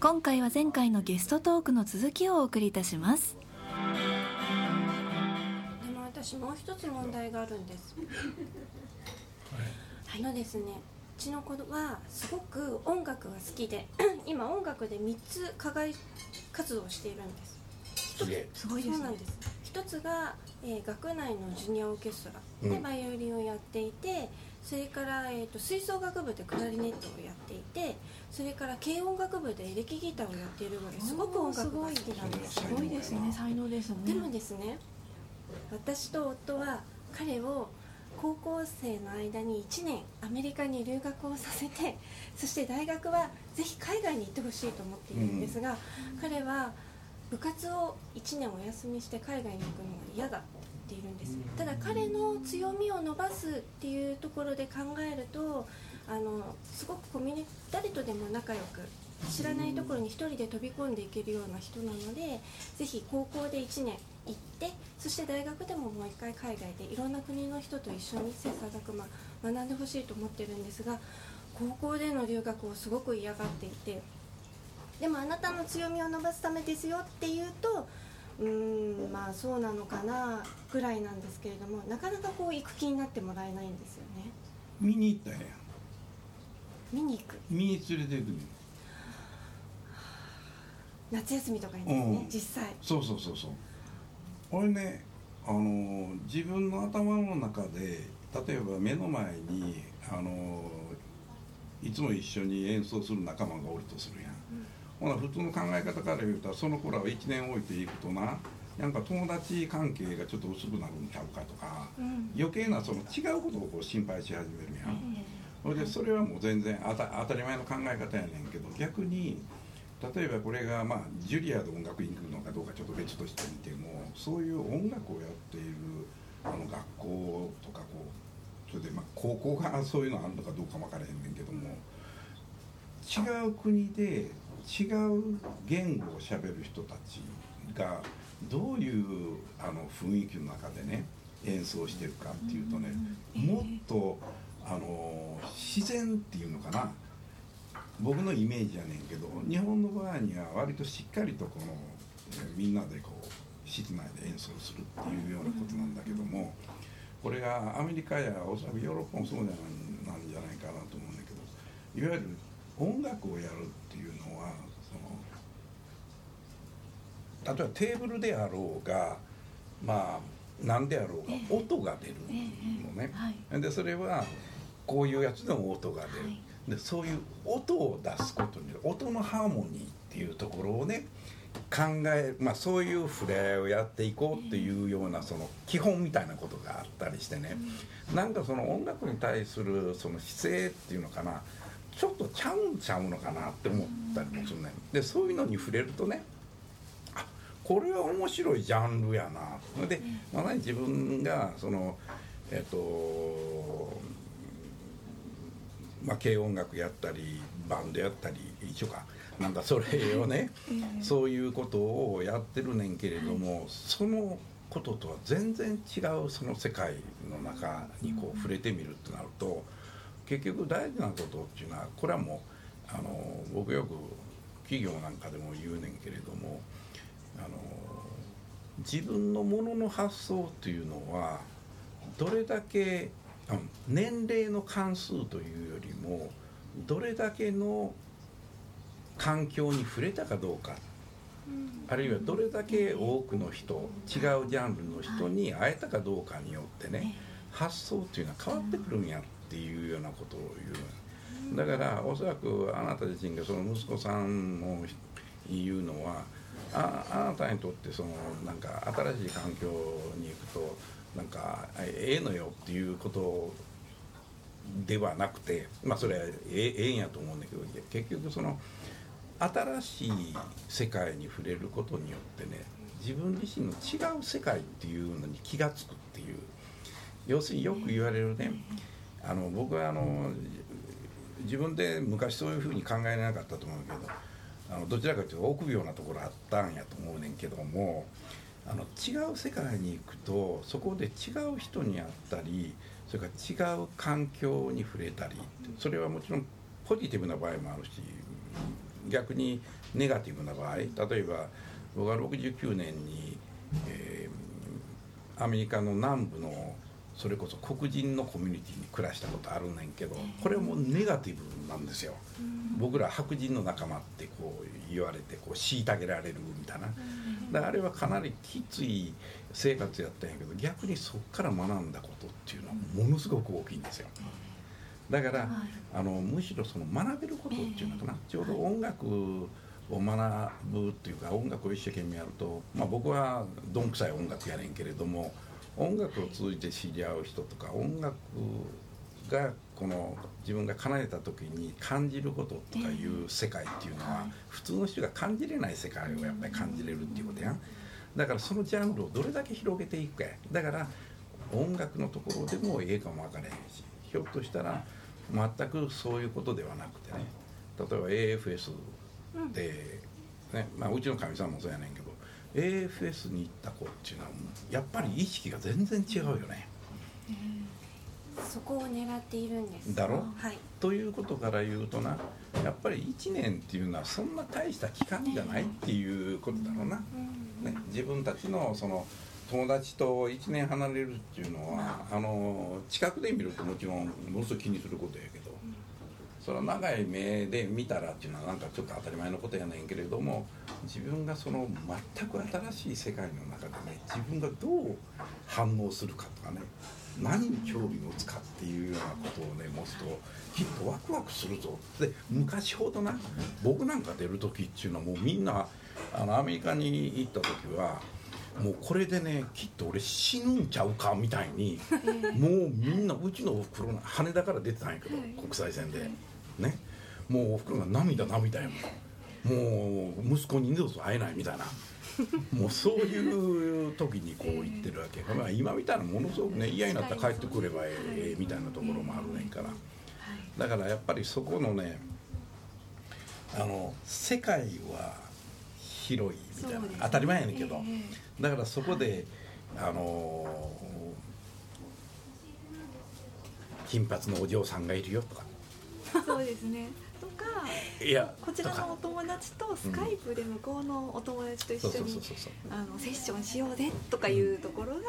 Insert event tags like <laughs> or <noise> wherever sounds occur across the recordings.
今回は前回のゲストトークの続きをお送りいたしますでも私もう一つ問題があるんです。あのですね、うちの子はすごく音楽が好きで、<clears throat> 今音楽で3つ課外活動をしているんです。すごいですねそうなんです。一つが、えー学内のジュニアオーケストラでうんバイオリンをやっていて、それから、えー、と吹奏楽部でクラリネットをやっていてそれから軽音楽部でエレキギターをやっているぐらいすごく音楽が好きなんですすごい。ですね。才能ですね。でもですね私と夫は彼を高校生の間に1年アメリカに留学をさせてそして大学はぜひ海外に行ってほしいと思っているんですが、彼は部活を1年お休みして海外に行くのが嫌だているんです。ただ彼の強みを伸ばすっていうところで考えるとあのすごくコミュニ誰とでも仲良く知らないところに一人で飛び込んでいけるような人なのでぜひ高校で1年行ってそして大学でももう一回海外でいろんな国の人と一緒に切磋琢磨学んでほしいと思ってるんですが高校での留学をすごく嫌がっていてでもあなたの強みを伸ばすためですよっていうとうーんまあそうなのかなぐらいなんですけれどもなかなかこう行く気になってもらえないんですよね。見に行ったんや。見に行く？見に連れて行く夏休みとかにですね、うん。実際。そうそうそうそう。俺ねあの自分の頭の中で例えば目の前にあのいつも一緒に演奏する仲間がおるとするやん、ほな普通の考え方から言うたらその子らを1年置いていくとななんか友達関係がちょっと薄くなるんちゃうかとか、うん。余計なその違うことをこう心配し始めるやん、それでそれはもう全然あた当たり前の考え方やねんけど逆に例えばこれがまあジュリアで音楽院に来るのかどうかちょっと別としてみてもそういう音楽をやっているあの学校とかこうそれでまあ高校がそういうのあるのかどうか分からへんねんけども違う国で違う言語をしゃべる人たちがどういうあの雰囲気の中でね演奏してるかっていうとねもっとあの自然っていうのかな。僕のイメージやねんけど日本の場合には割としっかりとこのえーみんなでこう室内で演奏するっていうようなことなんだけどもこれがアメリカやおそらくヨーロッパもそうじゃないなんじゃないかなと思うんだけどいわゆる音楽をやるいうのはその例えばテーブルであろうがまあ何であろうが音が出るのね。はい。でそれはこういうやつでも音が出る、はい。でそういう音を出すことによる音のハーモニーっていうところをね考え、まあ、そういう触れ合いをやっていこうっていうようなその基本みたいなことがあったりしてね、なんかその音楽に対するその姿勢っていうのかなちょっとちゃうんちゃうのかなって思ったりもするね。でそういうのに触れるとねあこれは面白いジャンルやなでまさに自分がそのえっとまあ、軽音楽やったりバンドやったり一緒か。なんかそれをねそういうことをやってるねんけれどもそのこととは全然違うその世界の中にこう触れてみるってなると結局大事なことっていうのはこれはもうあの僕よく企業なんかでも言うねんけれどもあの自分のものの発想っていうのはどれだけあ年齢の関数というよりもどれだけの環境に触れたかどうかあるいはどれだけ多くの人違うジャンルの人に会えたかどうかによってね発想っていうのは変わってくるんやっていうようなことを言う。だからおそらくあなた自身がその息子さんの言うのはああなたにとってそのなんか新しい環境に行くとなんかええのよっていうことではなくてまあそれはええええんやと思うんだけど結局その新しい世界に触れることによってね自分自身の違う世界っていうのに気が付くっていう。要するによく言われるねあの僕はあの自分で昔そういうふうに考えなかったと思うけどあのどちらかというと臆病なところあったんやと思うねんけどもあの違う世界に行くとそこで違う人に会ったりそれから違う環境に触れたりそれはもちろんポジティブな場合もあるし逆にネガティブな場合例えば僕は69年に、えーアメリカの南部のそれこそ黒人のコミュニティに暮らしたことあるねんけどこれもネガティブなんですよ。僕ら白人の仲間ってこう言われてこう虐げられるみたいな。だからあれはかなりきつい生活やったんやけど逆にそこから学んだことっていうのはものすごく大きいんですよ。だから、あのむしろその学べることっていうのかな、ちょうど音楽を学ぶっていうか音楽を一生懸命やると、まあ、僕はどんくさい音楽やねんけれども音楽を通じて知り合う人とか音楽がこの自分が叶えた時に感じることとかいう世界っていうのは普通の人が感じれない世界をやっぱり感じれるっていうことやん。だからそのジャンルをどれだけ広げていくかや。だから音楽のところでもええかも分からへんしひょっとしたら全くそういうことではなくてね。例えば AFS で、ねまあ、うちのかみさんもそうやねんけど AFS に行った子っていうのはやっぱり意識が全然違うよね。そこを狙っているんです。だろ？はい。ということから言うとなやっぱり1年っていうのはそんな大した期間じゃないっていうことだろうな、ね、自分たちのその友達と1年離れるっていうのはあの近くで見るともちろんものすごい気にすることやけどそれは長い目で見たらっていうのはなんかちょっと当たり前のことやねんけれども自分がその全く新しい世界の中でね自分がどう反応するかとかね何に興味を持つかっていうようなことをね持つときっとワクワクするぞで昔ほどな僕なんか出る時っていうのはもうみんなあのアメリカに行った時はもうこれでねきっと俺死ぬんちゃうかみたいにもうみんなうちのおふくろの羽田から出てたんやけど国際線で。ね。もうおふくろが涙涙やもん。もう息子に二度と会えないみたいな。もうそういう時にこう言ってるわけ、まあ、今みたいなものすごくね嫌になったら帰ってくればええみたいなところもあるねんから。だからやっぱりそこのねあの世界は広いみたいな、ね。当たり前やねんけど、えだからそこで、あの金髪のお嬢さんがいるよとか。そうですね。とかいやこちらのお友達とスカイプで向こうのお友達と一緒にセッションしようぜとかいうところが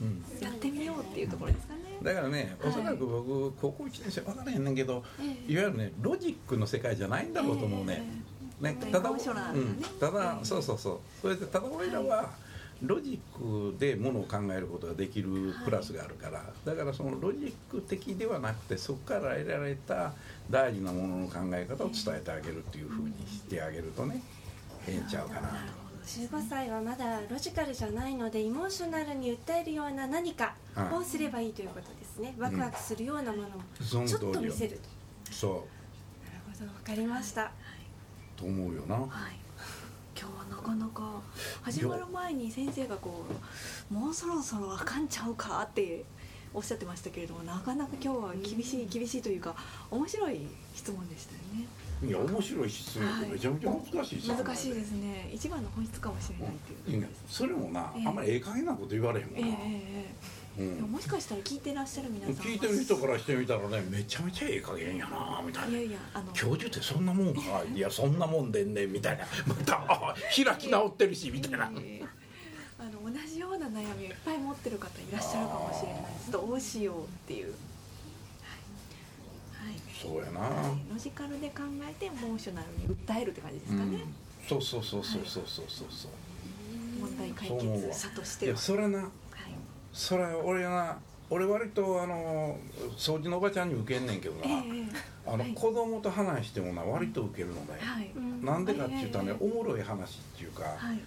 うん、やってみようっていうところですかね。だからねおそらく僕高校1年生分からへんねんけどえいわゆるねロジックの世界じゃないんだろうと思うね、ねええただ、うん、ただそうそうそう。それでただ俺らはロジックでものを考えることができるプラスがあるから、だからそのロジック的ではなくてそこから得られた大事なものの考え方を伝えてあげるっていうふうにしてあげるとねええんちゃうかなと。15歳はまだロジカルじゃないのでイモーショナルに訴えるような何かをすればいいということですね、ワクワクするようなものそをちょっと見せると。そなるほど。分かりました。うと思うよな。はい。今日はなかなか始まる前に先生がこうもうそろそろあかんちゃうかっておっしゃってましたけれどもなかなか今日は厳しい厳しいというか面白い質問でしたよね。いや面白い質問ってめちゃめちゃ難しいさ難しいですね。一番の本質かもしれないっていういやところです。それもな、ええあんまりええ加減なこと言われへんもんな、えええええうん。ももしかしたら聞いてらっしゃる皆さんは。聞いてる人からしてみたらねめちゃめちゃええ加減やなみたいな。いやいやあの。教授ってそんなもんか？<laughs> いやそんなもんでんねんみたいな。またあ開き直ってるしみたいな、ええあの同じような悩みをいっぱい持ってる方いらっしゃるかもしれない。ですどうしようっていう。はい、はい。そうやな、ロジカルで考えてモーショナルに訴えるって感じですかね、うん。そうそうそうそうそうそうそうそう。問題解そう思うわ。決者としいやてはそれなはいそれ俺な俺割とあの掃除のおばちゃんに受けんねんけどな、えええあの、はい。子供と話してもな割と受けるのねえ、はい。なんでかって言ったらね、ええおもろい話っていうか、はい。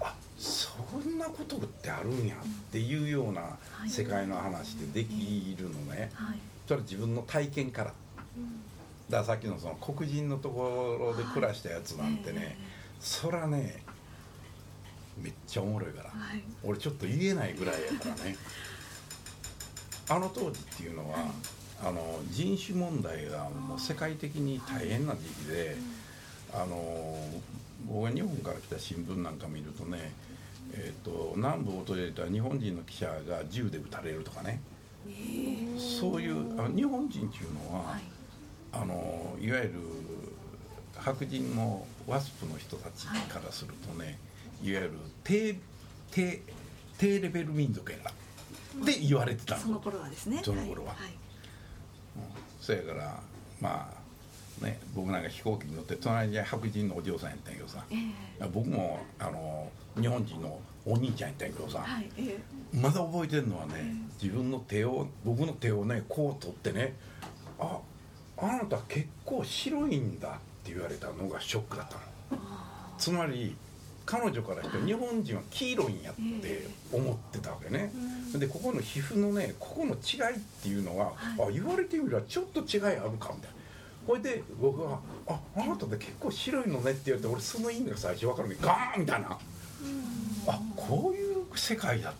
あそんなことってあるんやっていうようなはい。世界の話でできるのね、はい。それは自分の体験から。うん。だからさっきのその黒人のところで暮らしたやつなんてね、そらねめっちゃおもろいから、はい。俺ちょっと言えないぐらいやからね。<laughs> あの当時っていうのは、あの人種問題がもう世界的に大変な時期で、あの僕が日本から来た新聞なんか見るとね、えー、と南部を訪れた日本人の記者が銃で撃たれるとかね、そういうあの日本人っていうのは、はい。あのいわゆる白人のワスプの人たちからするとね、い、わゆる低低低レベル民族やな。って言われてたの。その頃はですね。その頃は。はいそやからまあね僕なんか飛行機に乗って隣に白人のお嬢さんやったんやけどさ。ええ。僕もあの日本人のお兄ちゃんやったんやけどさ、はいえまだ覚えてるのはね自分の手を僕の手をねこう取ってね「ああなた結構白いんだ」って言われたのがショックだったの。つまり彼女からして日本人は黄色いんやって思ってたわけね、でここの皮膚のねここの違いっていうのは、あ言われてみればちょっと違いあるかみたいな。ほいで僕は「ああなたで結構白いのね」って言われて俺その意味が最初分かるのにガーンみたいな、あこういう世界だ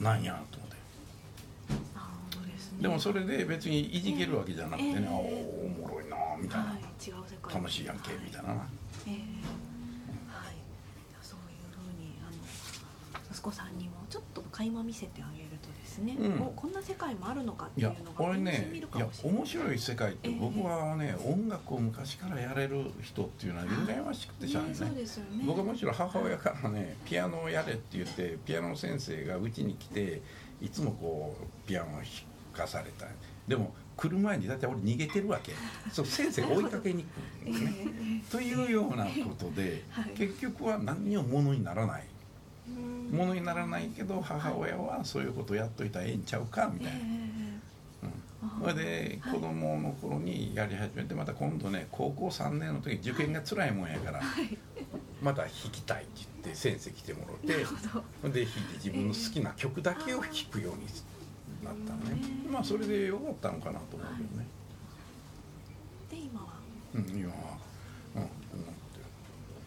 なんやと思って。ですね。でもそれで別にいじけるわけじゃなくてね、ええあおおもろいなみたいな、はい楽しいやんけみたいなな、ええはいそういうふうにあの息子さんにもちょっと垣間見せてあげるとですね、うん。おこんな世界もあるのかっていうのが俺ね現実見るかい。や面白い世界ってええ。僕はね、音楽を昔からやれる人っていうのは羨ましくてしゃあない。ねね。僕はむしろ母親からねピアノをやれって言ってピアノの先生がうちに来ていつもこうピアノを弾かされた。でも来る前にだって俺逃げてるわけ。<laughs> そう先生が追いかけに来るのね。というようなことで、はい。結局は何にもものにならないものにならないけど母親はそういうことやっといたらええんちゃうかみたいな。それで子供の頃にやり始めてまた今度ね高校3年の時受験が辛いもんやからまた弾きたいって言って先生来てもらってで弾いて自分の好きな曲だけを弾くようになったのね。まあそれでよかったのかなと思うけどね。で今は？うん今は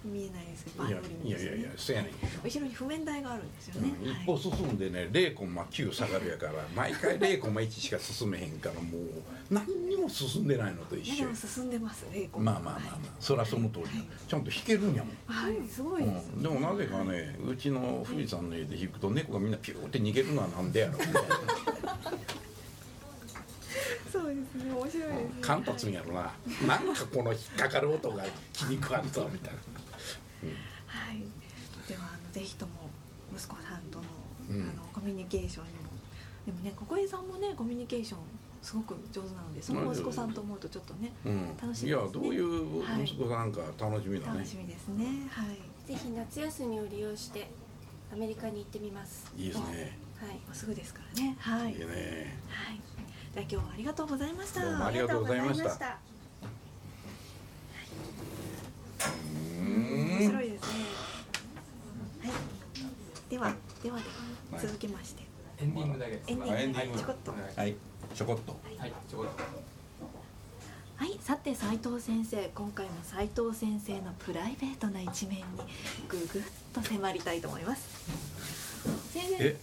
見えないですけどバイオリンですね。いやいやいやそうやね後ろに譜面台があるんですよね、うん。一歩進んでね0コンマ9下がるやから毎回0コンマ1しか進めへんからもう何にも進んでないのと一緒。やでも進んでますねまあまあまあまあそりゃその通りだちゃんと弾けるんやもん。はいすごいです、うん、でもなぜかねうちの富士山の家で弾くと猫がみんなピューって逃げるのはなんでやろみたいなそうですね。面白いですね。つんやろな。なんかこの引っかかる音が気に食わんとみたいな。はい、ではあのぜひとも息子さんとの,、うん。あのコミュニケーションにも。でもねここえさんもねコミュニケーションすごく上手なのでその息子さんと思うとちょっとねうん。楽しみですね。いやどういう息子さんか楽しみだね、楽しみですね。はい。ぜひ夏休みを利用してアメリカに行ってみます。いいですね。はい。もうすぐですからね。はい。いいね。はいでは今日はありがとうございました。どうもありがとうございました。ありがとうございうん。面白いですね。はい。ではではでははい続きまして。エンディングだけですエンディング。あエンディングちょこっと。はい。ちょこっと。はい。ちょこっと。はい、さて斉藤先生。今回も斉藤先生のプライベートな一面にぐぐっと迫りたいと思います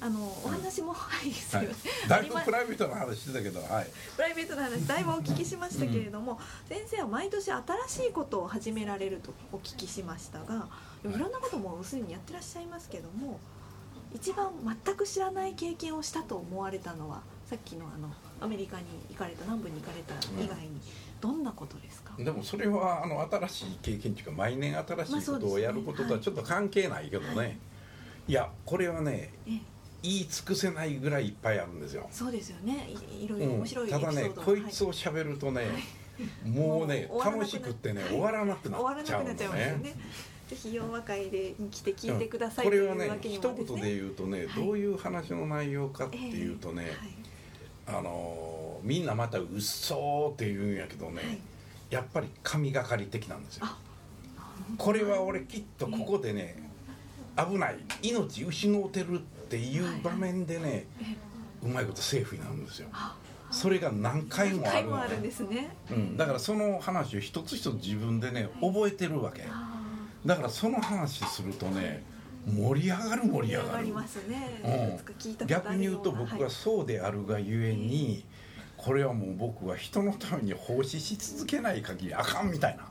あのお話もはいすはいいません、だいぶプライベートな話してたけどはい。プライベートな話だいぶお聞きしましたけれども、先生は毎年新しいことを始められるとお聞きしましたがい。ろんなこともすでにやってらっしゃいますけども一番全く知らない経験をしたと思われたのはさっきのあのアメリカに行かれた南部に行かれた以外にどんなことですか、でもそれはあの新しい経験っていうか毎年新しいことをやることとはちょっと関係ないけどね、はいい、やこれはねええ。言い尽くせないぐらいいっぱいあるんですよ、そうですよね。いいろいろうん。面白いエピソただねこいつを喋るとね、もうねもう終わらなくな楽しくってねはい終わらなくな終わらっちゃうのねね。ぜひ洋和会でに来て聞いてください、うん。これはねというわけに一。言で言うとね、はい。どういう話の内容かっていうとね、はい。あのーみんなまた「うっそ」って言うんやけどね、はい。やっぱり神がかり的なんですよ。あこれは俺きっとここでね危ない。命失うてるっていう場面でねえうまいことセーフになるんですよ。あ。それが何回もあるの。回もあるんですね。うん、だからその話を一つ一つ自分でね覚えてるわけ。あだからその話するとね盛り上がる盛ーり上がるね。うん。逆に言うと僕がそうであるがゆえにこれはもう僕は人のために奉仕し続けない限りあかんみたいな。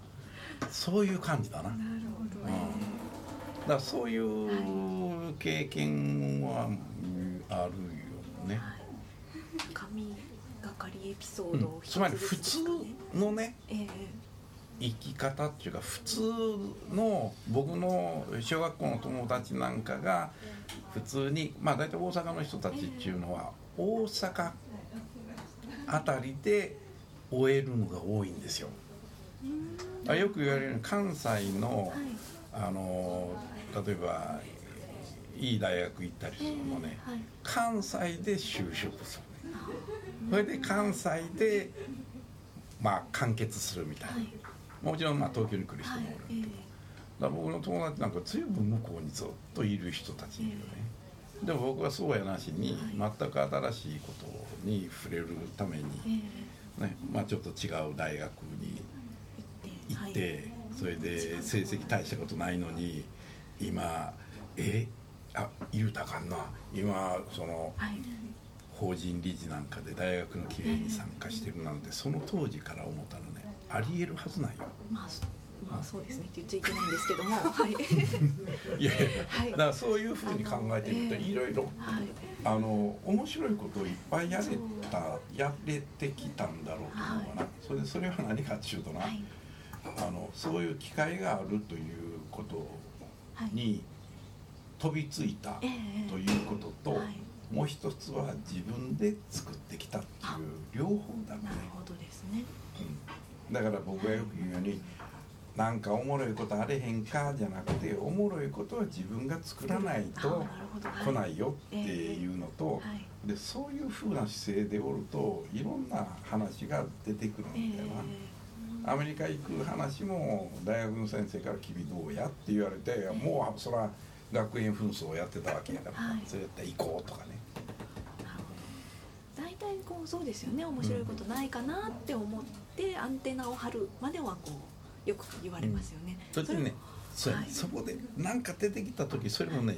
そういう感じだな、うん、はいなるほどね。だからそういう経験はうんあるよね、神がかりエピソうんードを一つつまり普通のねええ生き方っていうか普通の僕の小学校の友達なんかが普通にまあ大体大阪の人たちっていうのは大阪あたりで終えるのが多いんですよ。あよく言われる関西のあの例えばいい大学行ったりするのもねはい。関西で就職するね。それで関西でまあ完結するみたいな、はい。もちろんまあ東京に来る人はいもおる、ええだから僕の友達なんか随分向こうにずっといる人たちいるよね、でも僕はそうやなしに全く新しいことに触れるために、えねまあ、ちょっと違う大学にえ行って、それで成績大したことないのに今えあ言うたかんな。今そのはい。法人理事なんかで大学の経営に参加してるなんてその当時から思ったのね。ありえるはずないよ。まあそまあそうですね。って言っちゃいけないんですけども。<laughs> はい。いやいやはい。だからそういうふうに考えてみるといろいろ。はい。あの面白いことをいっぱいやれたやれてきたんだろうと思うわな、それでそれは何かっていうとな、はい。あのそういう機会があるということはいに飛びついたええということと、はい。もう一つは自分で作ってきたっていう両方だね。なるほどですね。うん。だから僕がよく言うようになんかおもろいことあれへんかじゃなくておもろいことは自分が作らないと来ないよっていうのと、はい。でそういうふうな姿勢でおるといろんな話が出てくるえんだよな。アメリカ行く話も大学の先生から「君どうや?」って言われて、もうそら学園紛争をやってたわけやから、はい。それやったら行こうとかね。大体こうそうですよね。面白いことないかなって思ってアンテナを張るまではこうよく言われますよね、それでねそうやねはい。そこで何か出てきた時それもね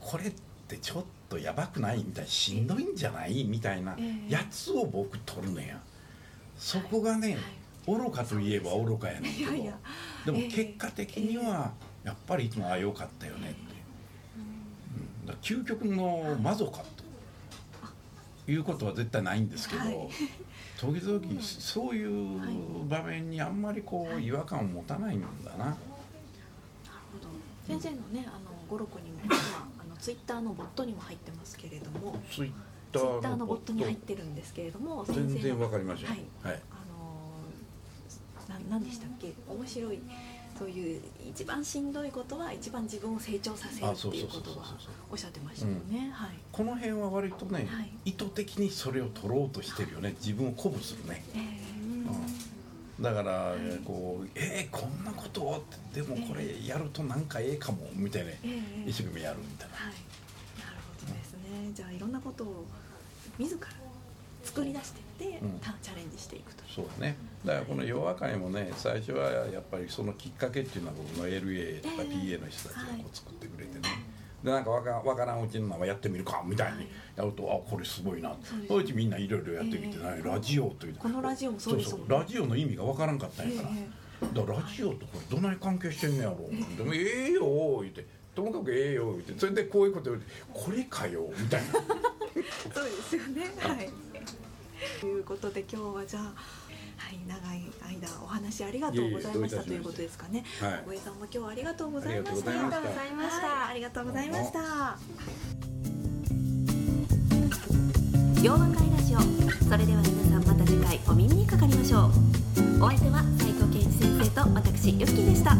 これってちょっとやばくないみたいなしんどいんじゃないみたいなええ。やつを僕取るねや。そこがね、愚かといえば愚かやねんけど。でもええ。結果的にはやっぱりいつもああよかったよねって、うん、だ究極のマゾかということは絶対ないんですけど、はい。時々そういう場面にあんまりこう違和感を持たないんだな。なるほど。先生のねあのゴロコにも今あのツイッターのボットにも入ってますけれども。ツイッターのボット。に入ってるんですけれども全然わかりません。はい。はい。あのーななんでしたっけ？面白い。そういう一番しんどいことは一番自分を成長させるあ、っていうことは。おっしゃってましたよね、はい。この辺は割とね、はい。意図的にそれを取ろうとしてるよね。自分を鼓舞するね。えうん。だから、こうえー、こんなことをでもこれやるとなんかええかもみたいな、ーえー。一生懸命やるみたいな。はい。なるほどですね。じゃあいろんなことを自ら作り出して、うん。たチャレンジしていくと。そうだね。だからこの夜明かりもね、最初はやっぱりそのきっかけっていうのは僕の LA とかええ。PA の人たちがはいこう作ってくれてね。でなんかわかわからんうちの名前やってみるかみたいにやると、あこれすごいな。そうです。そのうちみんないろいろやってきて、ええ。ねラジオというこのラジオもそうですラジオの意味がわからんかったんやから、えだからラジオとこれどない関係してんねやろでもええよ言って。ともかくええよ言って。それでこういうこと言ってこれかよみたいな。<laughs> そうですよね。はい <laughs> ということで今日はじゃあはい長い間お話ありがとうございましたということですかね。はい。小江さんも今日はありがとうございました。ありがとうございました。はいありがとうございました。洋和会ラジオそれでは皆さんまた次回お耳にかかりましょう。お相手は斉藤健一先生と私ゆっきーでした